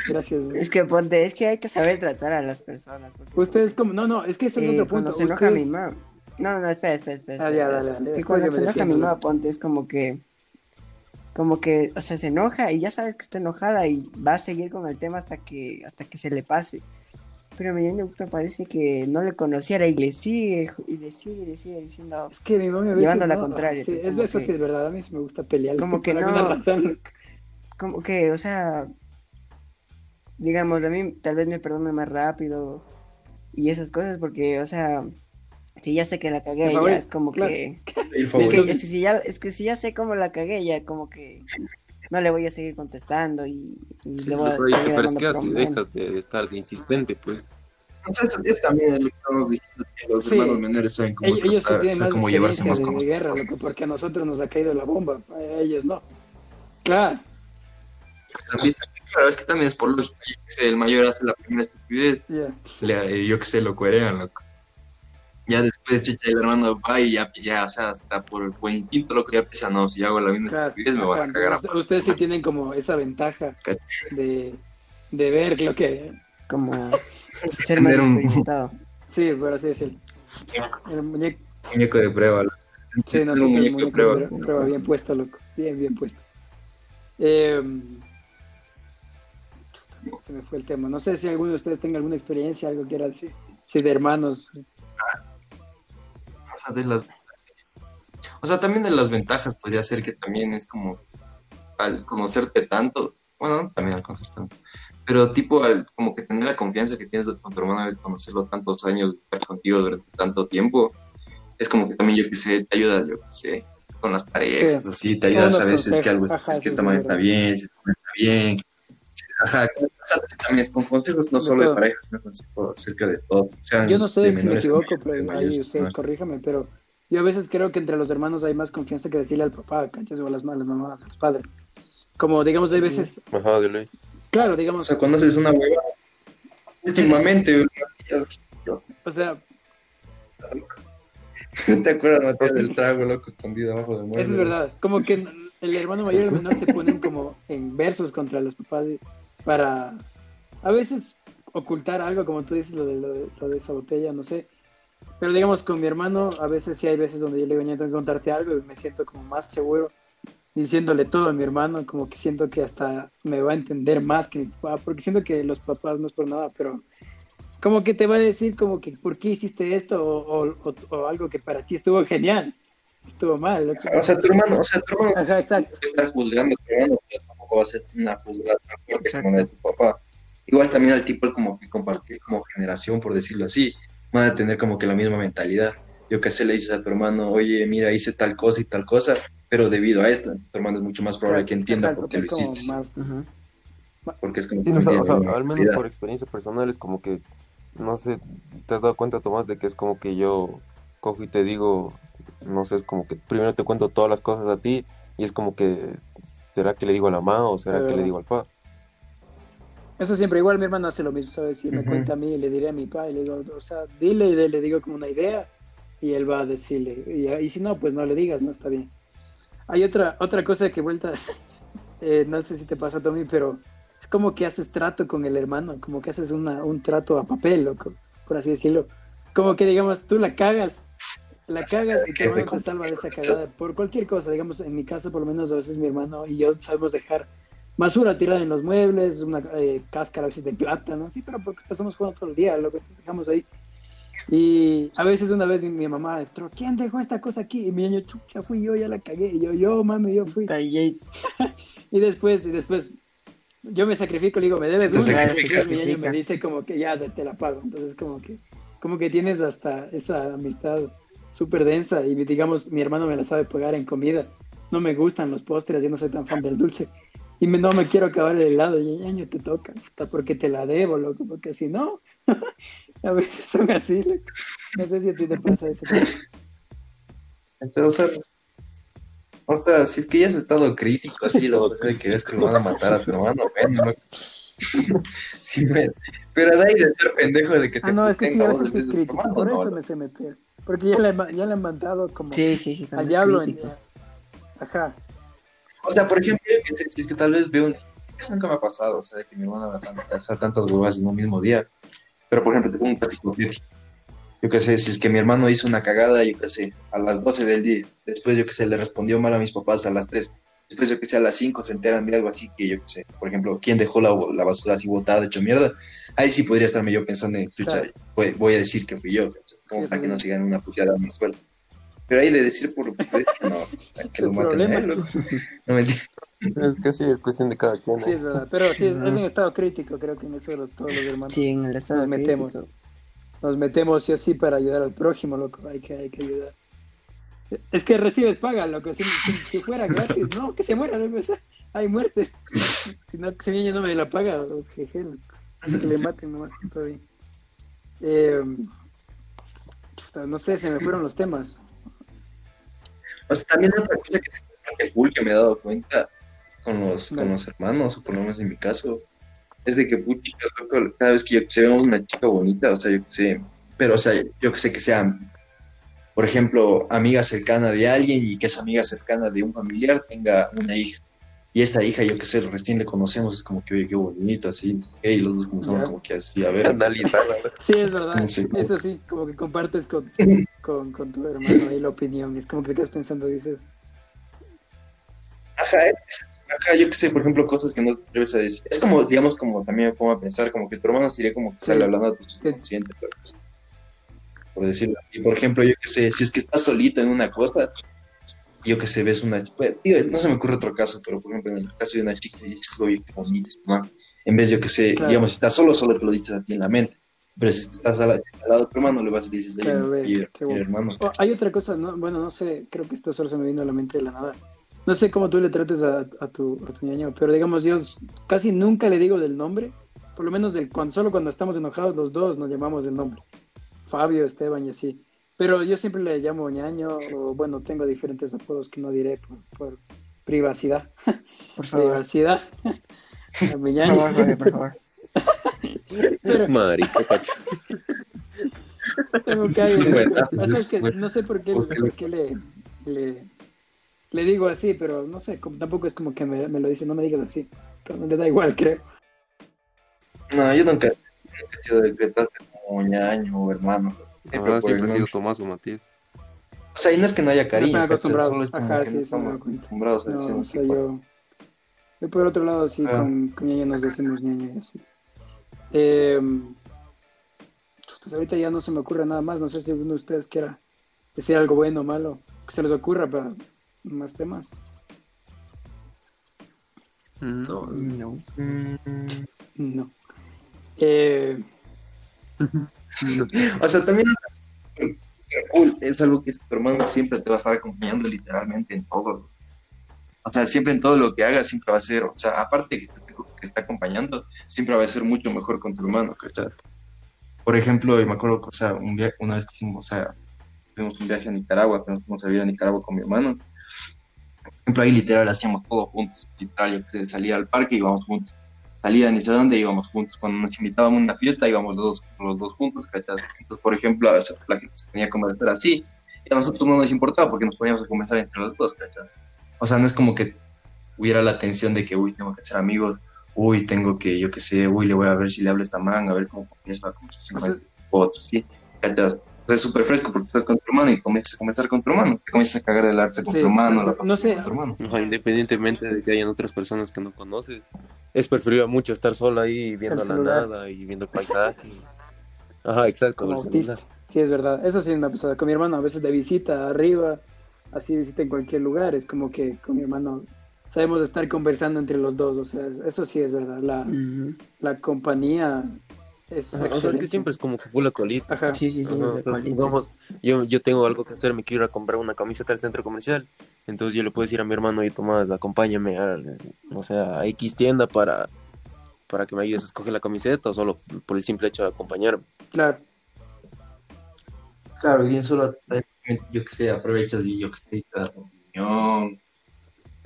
Speaker 1: Gracias. güey.
Speaker 4: Es que ponte, es que hay que saber tratar a las personas. porque-
Speaker 1: Ustedes como... No, no, es que ese es
Speaker 4: Eh,
Speaker 1: otro punto.
Speaker 4: se enoja mi mamá. No, no, espera, espera, espera.
Speaker 1: Ah, ya,
Speaker 4: espera.
Speaker 1: dale,
Speaker 4: Es que cuando se enoja mi mamá, ponte, es como que. Como que, o sea, se enoja y ya sabes que está enojada y va a seguir con el tema hasta que, hasta que se le pase. Pero mi niño parece que no le conociera y le sigue, y le sigue, y le sigue diciendo.
Speaker 1: Es que mi mamá
Speaker 4: Llevando la
Speaker 1: no,
Speaker 4: contraria,
Speaker 1: Sí, es, eso
Speaker 4: que-
Speaker 1: sí es verdad, a mí sí me gusta pelear.
Speaker 4: Como que no.
Speaker 1: razón.
Speaker 4: Como que, o sea. Digamos, a mí tal vez me perdone más rápido y esas cosas porque, o sea. Si ya sé que la cagué, ya es como
Speaker 1: claro.
Speaker 4: que.
Speaker 2: El
Speaker 4: Es
Speaker 2: favorito.
Speaker 4: que, es que si ya, es que si ya sé cómo la cagué, ya como que [LAUGHS] no le voy a seguir contestando y, y le voy a seguir
Speaker 3: pero es que así dejas de, estar de insistente, pues.
Speaker 2: Eso, eso también es lo que estamos diciendo, que los
Speaker 1: Sí.
Speaker 2: hermanos menores saben cómo
Speaker 1: Ellos, sí
Speaker 2: tratar,
Speaker 1: tienen
Speaker 2: saben
Speaker 1: más
Speaker 2: cómo llevarse más con
Speaker 1: guerra, loco, porque a nosotros nos ha caído la bomba, a ellos no. Claro,
Speaker 2: Claro, es que también es por lógica. Yo que sé, el mayor hace la primera estupidez,
Speaker 1: ya.
Speaker 2: le- yo que sé, lo cuerean, loco. Ya después, chicha, el hermano va y ya, ya, o sea, hasta por, por instinto, loco, ya piensa, no, si hago la misma
Speaker 1: Claro,
Speaker 2: estupidez me van a cagar a
Speaker 1: usted- Ustedes sí tienen como esa ventaja de, de ver lo que
Speaker 4: como [LAUGHS] ser más experimentado.
Speaker 1: Sí, por así decirlo.
Speaker 2: El muñeco, muñeco de prueba.
Speaker 1: Sí, no, un muñeco, de prueba. prueba. Bien puesto, loco. Bien, bien puesto. Eh, se me fue el tema. No sé si alguno de ustedes tenga alguna experiencia, algo que era así, sí, de hermanos.
Speaker 2: O de las, o sea, también de las ventajas podría ser que también es como al conocerte tanto, bueno, también al conocer tanto, pero tipo al como que tener la confianza que tienes con tu hermano al conocerlo tantos años, de estar contigo durante tanto tiempo, es como que también yo que sé, te ayuda, yo que sé, con las parejas, así, te ayudas a veces que algo, es que esta madre está bien, si esta está bien, Ajá, también es con consejos no solo de parejas, sino consejos acerca de todo.
Speaker 1: yo no sé si me equivoco, pero ahí ustedes corríjame, pero yo a veces creo que entre los hermanos hay más confianza que decirle al papá, ¿cachas? O a las, mamás, a los padres. Como, digamos, hay veces...
Speaker 3: Ajá, dile.
Speaker 1: Claro, digamos...
Speaker 2: O sea, cuando haces una hueva, últimamente...
Speaker 1: o sea... [LAUGHS]
Speaker 2: ¿Te acuerdas, Matías, del [LAUGHS] trago loco escondido abajo del mueble?
Speaker 1: Eso es verdad. Como que el hermano mayor y el menor se ponen como en versos contra los papás para a veces ocultar algo, como tú dices, lo de, lo de, esa botella, no sé. Pero digamos, con mi hermano, a veces sí hay veces donde yo le digo, tengo que contarte algo y me siento como más seguro diciéndole todo a mi hermano, como que siento que hasta me va a entender más que mi papá, porque siento que los papás no es por nada, pero como que te va a decir como que por qué hiciste esto o, o, algo que para ti estuvo genial, estuvo mal.
Speaker 2: O sea, tu hermano, o sea, tu hermano
Speaker 1: Ajá, exacto.
Speaker 2: está juzgando tu hermano, tampoco va a ser una juzgada tan fuerte como la de tu papá. Igual también al tipo como que compartir como generación, por decirlo así, van a tener como que la misma mentalidad. Yo que sé, le dices a tu hermano, oye, mira, hice tal cosa y tal cosa, pero debido a esto, tu hermano es mucho más probable que entienda por qué lo hiciste. Porque es como...
Speaker 3: al menos por experiencia personal es como que, no sé, te has dado cuenta, Tomás, de que es como que yo cojo y te digo, no sé, es como que primero te cuento todas las cosas a ti y es como que, ¿será que le digo a la mamá o será que le digo al papá?
Speaker 1: Eso siempre, igual mi hermano hace lo mismo, ¿sabes? Si me cuenta a mí, le diré a mi papá y le digo, o sea, dile y le digo como una idea y él va a decirle, y, si no, pues no le digas, no está bien. Hay otra, otra cosa que vuelta, [LAUGHS] eh, no sé si te pasa, Tommy, pero es como que haces trato con el hermano, como que haces una, un trato a papel, loco, por así decirlo. Como que, digamos, tú la cagas la cagas y tu hermano te salva de esa cagada por cualquier cosa. Digamos, en mi casa, por lo menos a veces mi hermano y yo sabemos dejar basura tirada en los muebles, una eh, cáscara a veces de plata, ¿no? Sí, pero porque pasamos jugando todo el día, lo que dejamos ahí. Y a veces una vez mi, mamá, ¿quién dejó esta cosa aquí? Y mi niño, chucha, fui yo, ya la cagué. Y yo, yo, mami, yo fui. [LAUGHS] y después, y después, yo me sacrifico, le digo, me debes una. Mi niño me dice como que ya te la pago. Entonces, como que, como que tienes hasta esa amistad súper densa y digamos, mi hermano me la sabe pagar en comida. No me gustan los postres, yo no soy tan fan del dulce. Y no me quiero acabar el helado y año te toca, hasta porque te la debo, loco, porque si no, [LAUGHS] a veces son así, No sé si a ti te pasa eso.
Speaker 2: Entonces, o sea, si es que ya has estado crítico así, lo [LAUGHS] que querías que van a matar a tu hermano, bueno, [LAUGHS] sí, pero de ahí de ser pendejo de que te
Speaker 1: Ah, no, es que sí, a veces es crítico, por eso me se meter. Porque ya le, ya le han mandado como
Speaker 4: sí, sí, sí,
Speaker 1: al diablo. Ajá.
Speaker 2: O sea, por ejemplo, si es que tal vez veo un... Eso nunca me ha pasado, o sea, de que mi hermana va a hacer tantas huevas en un mismo día. Pero, por ejemplo, tengo un caso Yo qué sé, si es que mi hermano hizo una cagada, yo qué sé, a las 12 del día. Después, yo qué sé, le respondió mal a mis papás a las 3. Después, yo qué sé, a las 5 se enteran de algo así que yo qué sé. Por ejemplo, ¿quién dejó la, la basura así botada, hecho mierda? Ahí sí podría estarme yo pensando en, voy, voy, a decir que fui yo como para que no sigan una puteada a mi sueldo. Pero ahí de decir por [LAUGHS] no, que lo maten a él, No me
Speaker 3: Es que sí, es cuestión de cada quien.
Speaker 1: Sí, es verdad. Pero sí, es, en estado crítico, creo que en eso todos los hermanos.
Speaker 4: Sí, en el estado
Speaker 1: nos metemos. Nos metemos sí o sí para ayudar al prójimo, loco. Hay que, hay que ayudar. Es que recibes paga, loco. Si, si, fuera gratis, no, que se muera, loco. Hay muerte. Si no, si niño no me la paga, jeje, loco. Que le maten nomás, todo bien. Eh, no sé, se me fueron los temas.
Speaker 2: O sea, también otra cosa que, full que me he dado cuenta con los, con los hermanos, o por lo menos en mi caso, es de que, puchicas, cada vez que yo, se vemos una chica bonita, o sea, yo que sé, pero, o sea, yo que sé que sea, por ejemplo, amiga cercana de alguien y que esa amiga cercana de un familiar tenga una hija. y esa hija, yo que sé, recién le conocemos, es como que, oye, qué bonito, así, y los dos comenzamos como que así, a ver.
Speaker 1: Sí, es verdad, eso sí, como que compartes con, con, con, tu hermano ahí la opinión, es como que te quedas pensando, dices...
Speaker 2: Ajá, ajá, yo que sé, por ejemplo, cosas que no te atreves a decir. Es como, digamos, como también me pongo a pensar, como que tu hermano sería como que estarle hablando a tu subconsciente, por decirlo así. Por ejemplo, yo que sé, si es que estás solito en una cosa, yo que sé, ves una pues, no se me ocurre otro caso, pero por ejemplo, en el caso de una chica y dices, oye, qué bonita, ¿no? En vez de, yo que sé, digamos, si estás solo, solo te lo dices a ti en la mente. Pero si estás al, lado de tu hermano, le vas a decir, hermano.
Speaker 1: Oh, hay otra cosa, ¿no? bueno, no sé, creo que esto solo se me vino a la mente de la nada. No sé cómo tú le trates a, a, tu, a tu niño, pero digamos, yo casi nunca le digo del nombre, por lo menos del, cuando, solo cuando estamos enojados los dos nos llamamos del nombre. Fabio, Esteban y así. Pero yo siempre le llamo ñaño, o bueno, tengo diferentes apodos que no diré por, privacidad. Por [LAUGHS] privacidad. [LAUGHS] A mi ñaño. Por favor, por favor.
Speaker 3: Marica, pacho.
Speaker 1: Tengo que es no sé por qué, por qué le, le, le, digo así, pero no sé, tampoco es como que me, me, lo dice, no me digas así. Pero no le da igual, creo.
Speaker 2: No, yo nunca, he sido decretarte ñaño o hermano.
Speaker 3: Siempre, ah, siempre ha sido Tomás o Matías.
Speaker 2: O sea, y no es que no haya cariño,
Speaker 1: no solo es como Ajá, que sí, no estamos acostumbrados a decir no, o sea, yo, yo, por otro lado sí, ah. con, con ñaña nos decimos ñaña y así. Eh, pues ahorita ya no se me ocurre nada más, no sé si uno de ustedes quiera decir algo bueno o malo, que se les ocurra para más temas.
Speaker 3: No, no.
Speaker 1: No. Eh, [LAUGHS]
Speaker 2: o sea, también es algo que tu hermano siempre te va a estar acompañando literalmente en todo. O sea, siempre en todo lo que hagas siempre va a ser, o sea, aparte que te, está acompañando, siempre va a ser mucho mejor con tu hermano, ¿cachai? Por ejemplo, me acuerdo que, o sea, un viaje, una vez que hicimos, o sea, tuvimos un viaje a Nicaragua, que nos fuimos a Nicaragua con mi hermano. Por ejemplo, ahí literal hacíamos todo juntos, literal, yo salía al parque y íbamos juntos salía ni sé dónde íbamos juntos. Cuando nos invitábamos a una fiesta íbamos los dos, los dos juntos, ¿cachai? Entonces, por ejemplo, la gente se tenía que conversar así y a nosotros no nos importaba porque nos poníamos a conversar entre los dos, ¿cachai? O sea, no es como que hubiera la tensión de que, uy, tengo que ser amigos, uy, tengo que, yo qué sé, uy, le voy a ver si le hablo a esta man, a ver cómo comienza la conversación con este otro, ¿sí? ¿cachai? Es súper fresco porque estás con tu hermano y comienzas a comentar con tu hermano, te comienzas a cagar del arte con tu hermano,
Speaker 1: no sé.
Speaker 2: Con tu hermano.
Speaker 3: independientemente de que hayan otras personas que no conoces, es preferible mucho estar solo ahí viendo la nada y viendo el paisaje. Ajá, exacto.
Speaker 1: Sí, es verdad. Eso sí me ha pasado con mi hermano, a veces de visita arriba, así visita en cualquier lugar, es como que con mi hermano sabemos estar conversando entre los dos, o sea, eso sí es verdad. La, la compañía es,
Speaker 3: o sea, es que siempre es como que fue la colita.
Speaker 1: Ajá.
Speaker 4: Sí, sí, sí.
Speaker 3: Vamos, yo, yo tengo algo que hacer, me quiero ir a comprar una camiseta al centro comercial. Entonces yo le puedo decir a mi hermano, y Tomás, acompáñame a, o sea, a X tienda para, para que me ayudes a escoger la camiseta o solo por el simple hecho de acompañarme.
Speaker 1: Claro.
Speaker 2: Claro, y solo, yo que sé, aprovechas y yo que sé, te das opinión,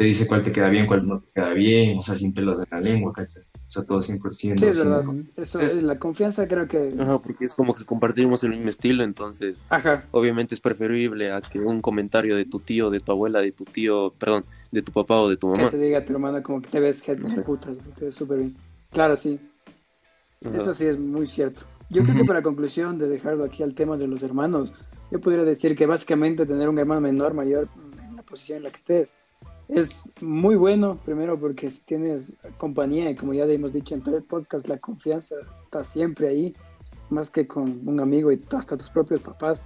Speaker 2: te dice cuál te queda bien, cuál no te queda bien, o sea, sin pelos de la lengua, ¿cachai? O sea, todo 100%. Sí,
Speaker 1: es verdad. Eso, la confianza creo que...
Speaker 3: Ajá, porque es como que compartimos el mismo estilo, entonces...
Speaker 1: Ajá.
Speaker 3: Obviamente es preferible a que un comentario de tu tío, de tu abuela, de tu tío, perdón, de tu papá o de tu mamá.
Speaker 1: Que te diga a tu hermana como que te ves gente no puta, te ves súper bien. Claro, sí. Eso sí es muy cierto. Yo creo que para conclusión de dejarlo aquí al tema de los hermanos, yo podría decir que básicamente tener un hermano menor, mayor, en la posición en la que estés, es muy bueno, primero porque tienes compañía y como ya hemos dicho en todo el podcast, la confianza está siempre ahí, más que con un amigo y hasta tus propios papás.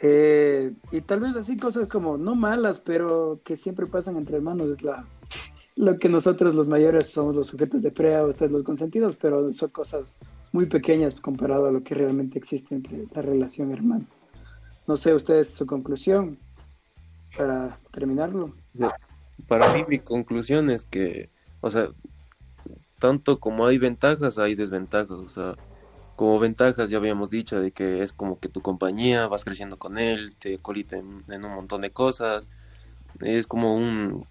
Speaker 1: Eh, y tal vez así cosas como, no malas, pero que siempre pasan entre hermanos, es la, [LAUGHS] lo que nosotros los mayores somos los sujetos de prea, ustedes los consentidos, pero son cosas muy pequeñas comparado a lo que realmente existe entre la relación hermano. No sé, ustedes su conclusión para terminarlo.
Speaker 3: Para mí mi conclusión es que, o sea, tanto como hay ventajas, hay desventajas. O sea, como ventajas ya habíamos dicho de que es como que tu compañía, vas creciendo con él, te colita en, un montón de cosas. Es como un,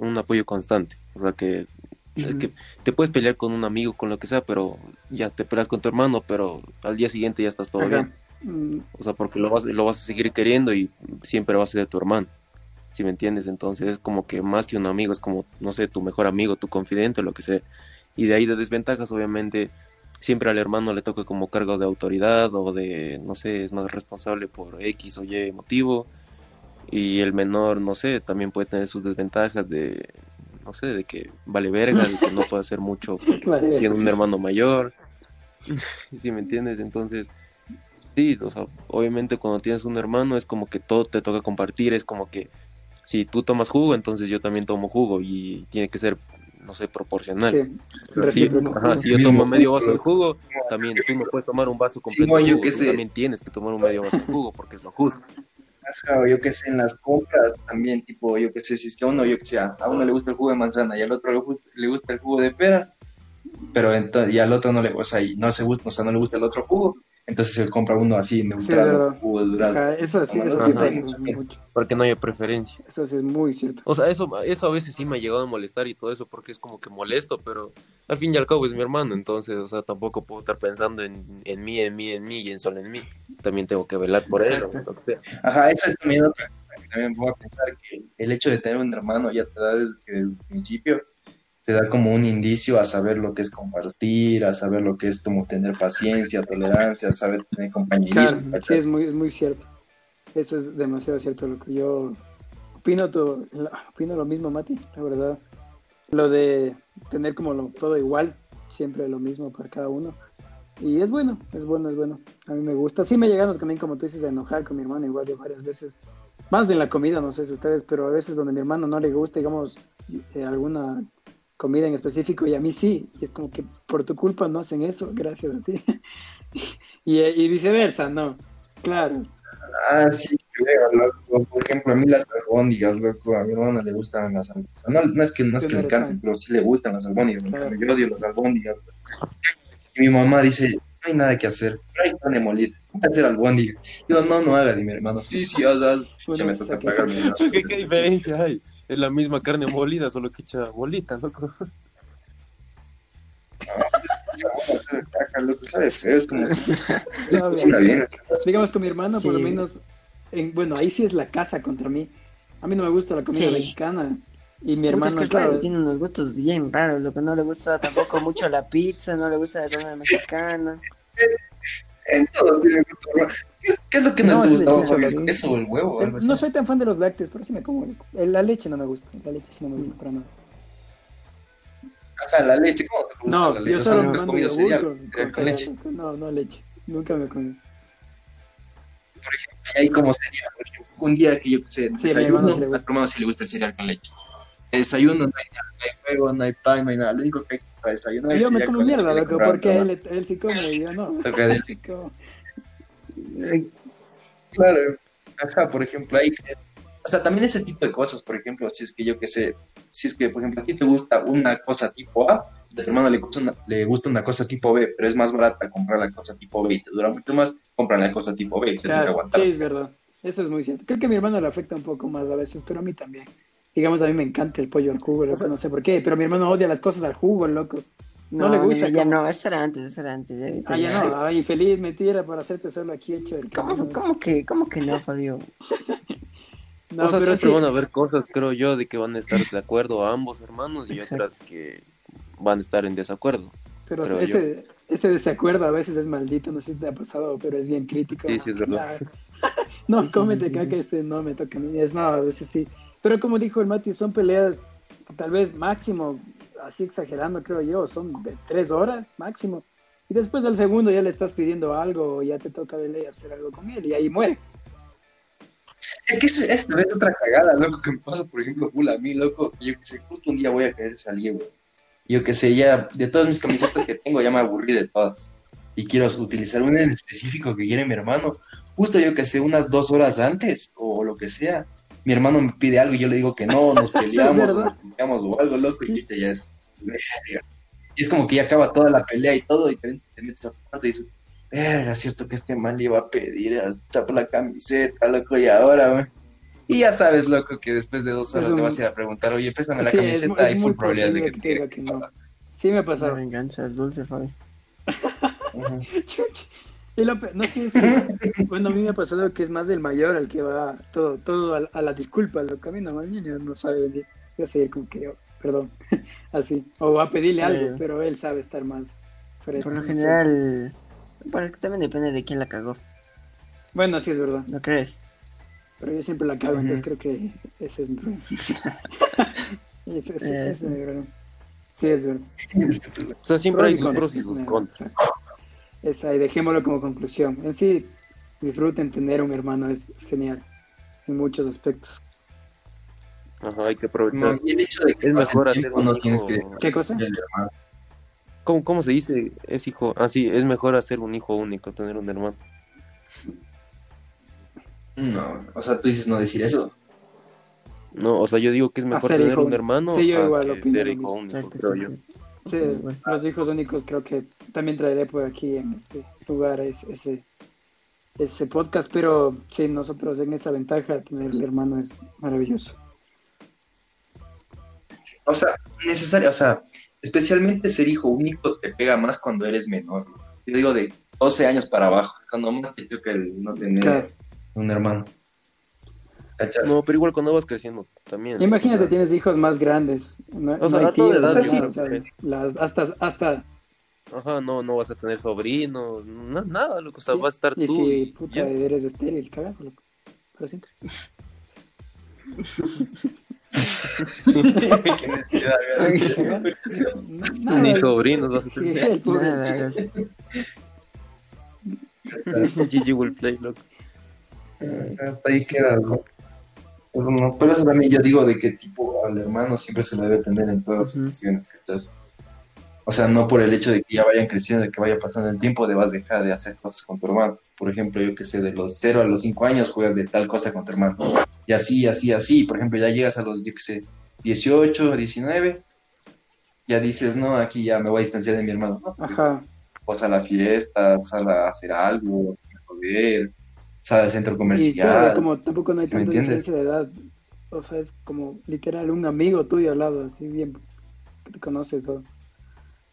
Speaker 3: un apoyo constante. O sea, que, que te puedes pelear con un amigo, con lo que sea, pero ya te peleas con tu hermano, pero al día siguiente ya estás todo bien. Mm. O sea, porque lo vas, lo vas a seguir queriendo y siempre va a ser de tu hermano. Si me entiendes, entonces es como que más que un amigo, es como, no sé, tu mejor amigo, tu confidente, lo que sea. Y de ahí de desventajas, obviamente, siempre al hermano le toca como cargo de autoridad o de, no sé, es más responsable por X o Y motivo. Y el menor, no sé, también puede tener sus desventajas de, no sé, de que vale verga, de que no puede hacer mucho [LAUGHS] porque tiene un hermano mayor. [LAUGHS] si me entiendes, entonces, sí, o sea, obviamente cuando tienes un hermano es como que todo te toca compartir, es como que si tú tomas jugo, entonces yo también tomo jugo y tiene que ser, no sé, proporcional. si yo tomo medio vaso de jugo, también tú no puedes tomar un vaso completo. de jugo, tú también tienes que tomar un medio vaso de jugo porque es lo justo.
Speaker 2: Ajá, yo que sé, en las compras también, tipo, yo que sé, si es que a uno, yo que sé, a uno le gusta el jugo de manzana y al otro le gusta el jugo de pera, pero entonces, y al otro no le, o sea, y no se gusta, o sea, no le gusta el otro jugo, entonces se compra uno así, neutral, jugo
Speaker 1: durado. eso sí, eso sí mucho.
Speaker 3: Porque no hay preferencia.
Speaker 1: Eso sí es muy cierto.
Speaker 3: O sea, eso, eso a veces sí me ha llegado a molestar y todo eso, porque es como que molesto, pero al fin y al cabo es mi hermano, entonces, o sea, tampoco puedo estar pensando en, en mí, en mí, en mí y en solo en mí. También tengo que velar por él.
Speaker 2: Ajá, eso es también otra cosa que también puedo pensar que el hecho de tener un hermano ya te da desde el principio te da como un indicio a saber lo que es compartir, a saber lo que es como tener paciencia, tolerancia, a saber tener compañerismo.
Speaker 1: Claro, sí, es muy, es muy cierto. Eso es demasiado cierto lo que yo opino, todo, opino lo mismo, Mati, la verdad. Lo de tener como lo, todo igual, siempre lo mismo para cada uno. Y es bueno, es bueno, es bueno. A mí me gusta. Sí me llegaron también, como tú dices, a enojar con mi hermano igual de varias veces. Más en la comida, no sé si ustedes, pero a veces donde mi hermano no le gusta, digamos, eh, alguna comida en específico y a mí sí. Y es como que por tu culpa no hacen eso, gracias a ti. [LAUGHS] y, viceversa, ¿no? Claro.
Speaker 2: Ah, sí, creo, loco. Por ejemplo, a mí las albóndigas, loco, a mi hermana le gustan las albóndigas. No, no es que, no es que le encanten, pero sí le gustan las albóndigas. Yo odio las albóndigas. Y mi mamá dice, no hay nada que hacer, no hay carne molida, ¿cómo hacer albóndigas? Yo, no, no hagas, y mi hermano, sí, sí, haz, haz. Ya me. [LAUGHS]
Speaker 3: ¿Qué, ¿Qué diferencia hay? Es la misma carne molida, solo que echa bolita, loco. [LAUGHS]
Speaker 1: Digamos con mi hermano, por lo menos, en, bueno, ahí sí es la casa contra mí. A mí no me gusta la comida mexicana. Y mi hermano,
Speaker 4: es que, claro, tiene unos gustos bien raros. Lo que no le gusta tampoco mucho la pizza, no le gusta la comida mexicana.
Speaker 2: En todo tiene gustos ¿Qué, es lo que no, nos gusta? ¿El queso o el huevo?
Speaker 1: no soy tan fan de los lácteos, pero sí me como. La leche no me gusta. La leche sí no me gusta para nada.
Speaker 2: Ajá, la leche, ¿cómo te gusta no, la leche? Yo solo
Speaker 1: o sea, comido cereal, cereal con leche. No, no leche. Nunca me comí.
Speaker 2: Por ejemplo, hay como ejemplo, un día que yo sé, desayuno, a mi hermano sí le gusta el cereal con leche. Desayuno, no hay nada, no hay huevo, no hay pan, no hay nada. Lo único que hay para desayunar
Speaker 1: es Yo me como mierda, loco, porque él, él sí come y yo no. [LAUGHS] Toca él [LAUGHS] sí come.
Speaker 2: Claro, ajá, por ejemplo, hay, o sea, también ese tipo de cosas, por ejemplo, si es que yo que sé, si es que, por ejemplo, a ti te gusta una cosa tipo A, a tu hermano le gusta, una, le gusta una cosa tipo B, pero es más barata comprar la cosa tipo B y te dura mucho más, comprar la cosa tipo B y se
Speaker 1: claro, que aguantar. Sí, es verdad, eso es muy cierto. Creo que a mi hermano le afecta un poco más a veces, pero a mí también. Digamos, a mí me encanta el pollo al jugo, loco, no sé por qué, pero mi hermano odia las cosas al jugo, loco. No, le gusta.
Speaker 4: Ya no, eso era antes, eso era antes.
Speaker 1: ah, ya no, ay, feliz mentira por hacerte solo aquí hecho el
Speaker 4: ¿Cómo, ¿Cómo, que, ¿Cómo que no, Fabio? [LAUGHS]
Speaker 3: no, o sea, pero siempre van a haber cosas, creo yo, de que van a estar de acuerdo a ambos hermanos y otras que van a estar en desacuerdo.
Speaker 1: Pero ese, ese desacuerdo a veces es maldito, no sé si te ha pasado, pero es bien crítico.
Speaker 3: Sí, sí, es verdad. [LAUGHS]
Speaker 1: no, cómete sí, que este no me toca a mí. Es no, a veces sí. Pero como dijo el Mati, son peleas tal vez máximo así exagerando creo yo, son de tres horas máximo. Y después del segundo ya le estás pidiendo algo ya te toca de ley hacer algo con él y ahí muere.
Speaker 2: Es que eso, esta vez otra cagada, loco, que me pasa, por ejemplo, full a mí, loco, yo que sé, justo un día voy a querer salir, güey. Yo que sé, ya, de todas mis camisetas que tengo, ya me aburrí de todas. Y quiero utilizar una en específico que quiere mi hermano. Justo yo que sé, unas dos horas antes, o lo que sea, mi hermano me pide algo y yo le digo que no, nos [LAUGHS] peleamos, nos peleamos o algo loco, y ya es. Y es como que ya acaba toda la pelea y todo, y te, metes a tu cuarto y dices, verga, cierto que este man le iba a pedir a chapa la camiseta, loco, y ahora, güey. Y ya sabes, loco, que después de dos horas le vas a ir a preguntar, oye, préstame la camiseta, hay full probabilidad de que te diga
Speaker 1: no. Sí me ha pasado.
Speaker 4: venganza, es dulce, Fabi. [LAUGHS]
Speaker 1: Y lo, no sé si, bueno, a mí me ha pasado que es más el mayor el que va todo, todo a, la disculpa, lo camino, el niño no sabe venir, yo sé como que yo, perdón, [LAUGHS] así, o va a pedirle algo, pero él sabe estar más
Speaker 4: fresco. Por lo general, bueno, es que también depende de quién la cagó.
Speaker 1: Bueno, sí es verdad.
Speaker 4: ¿No crees?
Speaker 1: Pero yo siempre la cago, entonces creo que ese es mi problema. [LAUGHS] [LAUGHS] ese, ese, es mi problema. Sí, es verdad.
Speaker 3: O sea, siempre hay sus pros y sus contras.
Speaker 1: Esa, y dejémoslo como conclusión. En sí, disfruten tener un hermano, es, genial en muchos aspectos.
Speaker 3: Ajá, hay que aprovechar. y el hecho de que es mejor hacer un hijo...
Speaker 1: que... ¿Qué cosa?
Speaker 3: ¿Cómo, ¿Cómo se dice? Es hijo. Ah, sí, es mejor hacer un hijo único, tener un hermano.
Speaker 2: No, o sea, tú dices no decir eso.
Speaker 3: No, o sea, yo digo que es mejor tener un hermano
Speaker 1: sí, yo igual,
Speaker 3: que ser hijo único, creo yo.
Speaker 1: Sí, los hijos únicos creo que también traeré por aquí en este lugar ese, ese podcast, pero sí, nosotros en esa ventaja tener un hermano es maravilloso.
Speaker 2: O sea, necesario, o sea, especialmente ser hijo único te pega más cuando eres menor. Yo digo de 12 años para abajo, cuando más te choca el no tener un hermano.
Speaker 3: No, pero igual cuando vas creciendo también.
Speaker 1: Imagínate, tienes hijos más grandes. o sea, hasta, hasta.
Speaker 3: Ajá, no, no vas a tener sobrinos, nada, loco, o sea, vas a estar
Speaker 1: y
Speaker 3: tú.
Speaker 1: Si, puta, eres estéril, cagazo, loco, para siempre.
Speaker 3: Ni sobrinos vas a tener. GG will play, loco.
Speaker 2: Hasta ahí queda, ¿no? Pero eso también yo digo de que tipo al hermano siempre se le debe tener en todas las situaciones, O sea, no por el hecho de que ya vayan creciendo, de que vaya pasando el tiempo, debas dejar de hacer cosas con tu hermano. Por ejemplo, yo que sé, de los 0 a los 5 años juegas de tal cosa con tu hermano. Y así, así, así. Por ejemplo, ya llegas a los, yo que sé, 18, 19, ya dices, no, aquí ya me voy a distanciar de mi hermano. No, pues, Ajá. O a la fiesta, sal a hacer algo, a joder, al centro comercial.
Speaker 1: Y como tampoco no hay tanta diferencia de edad, o sea, es como literal un amigo tuyo al lado, así bien, que te conoce todo.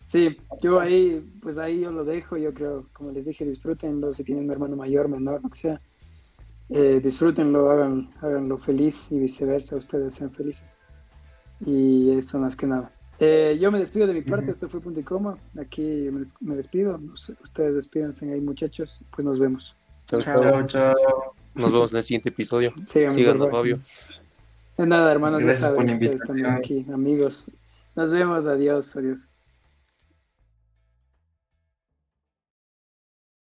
Speaker 1: Sí, yo ahí, pues ahí yo lo dejo, yo creo, como les dije, disfrútenlo, si tienen un hermano mayor, menor, lo que sea, eh, disfrútenlo, hagan, háganlo feliz y viceversa, ustedes sean felices. Y eso más que nada. Eh, yo me despido de mi parte, esto fue Punto y Coma. Aquí me, despido. Ustedes despídense ahí, muchachos. Pues nos vemos.
Speaker 3: Chao, chao. chao. Nos vemos en el siguiente episodio. Síganos, Fabio.
Speaker 1: De nada, hermanos. Gracias por la invitación. Aquí, amigos. Nos vemos. Adiós. Adiós.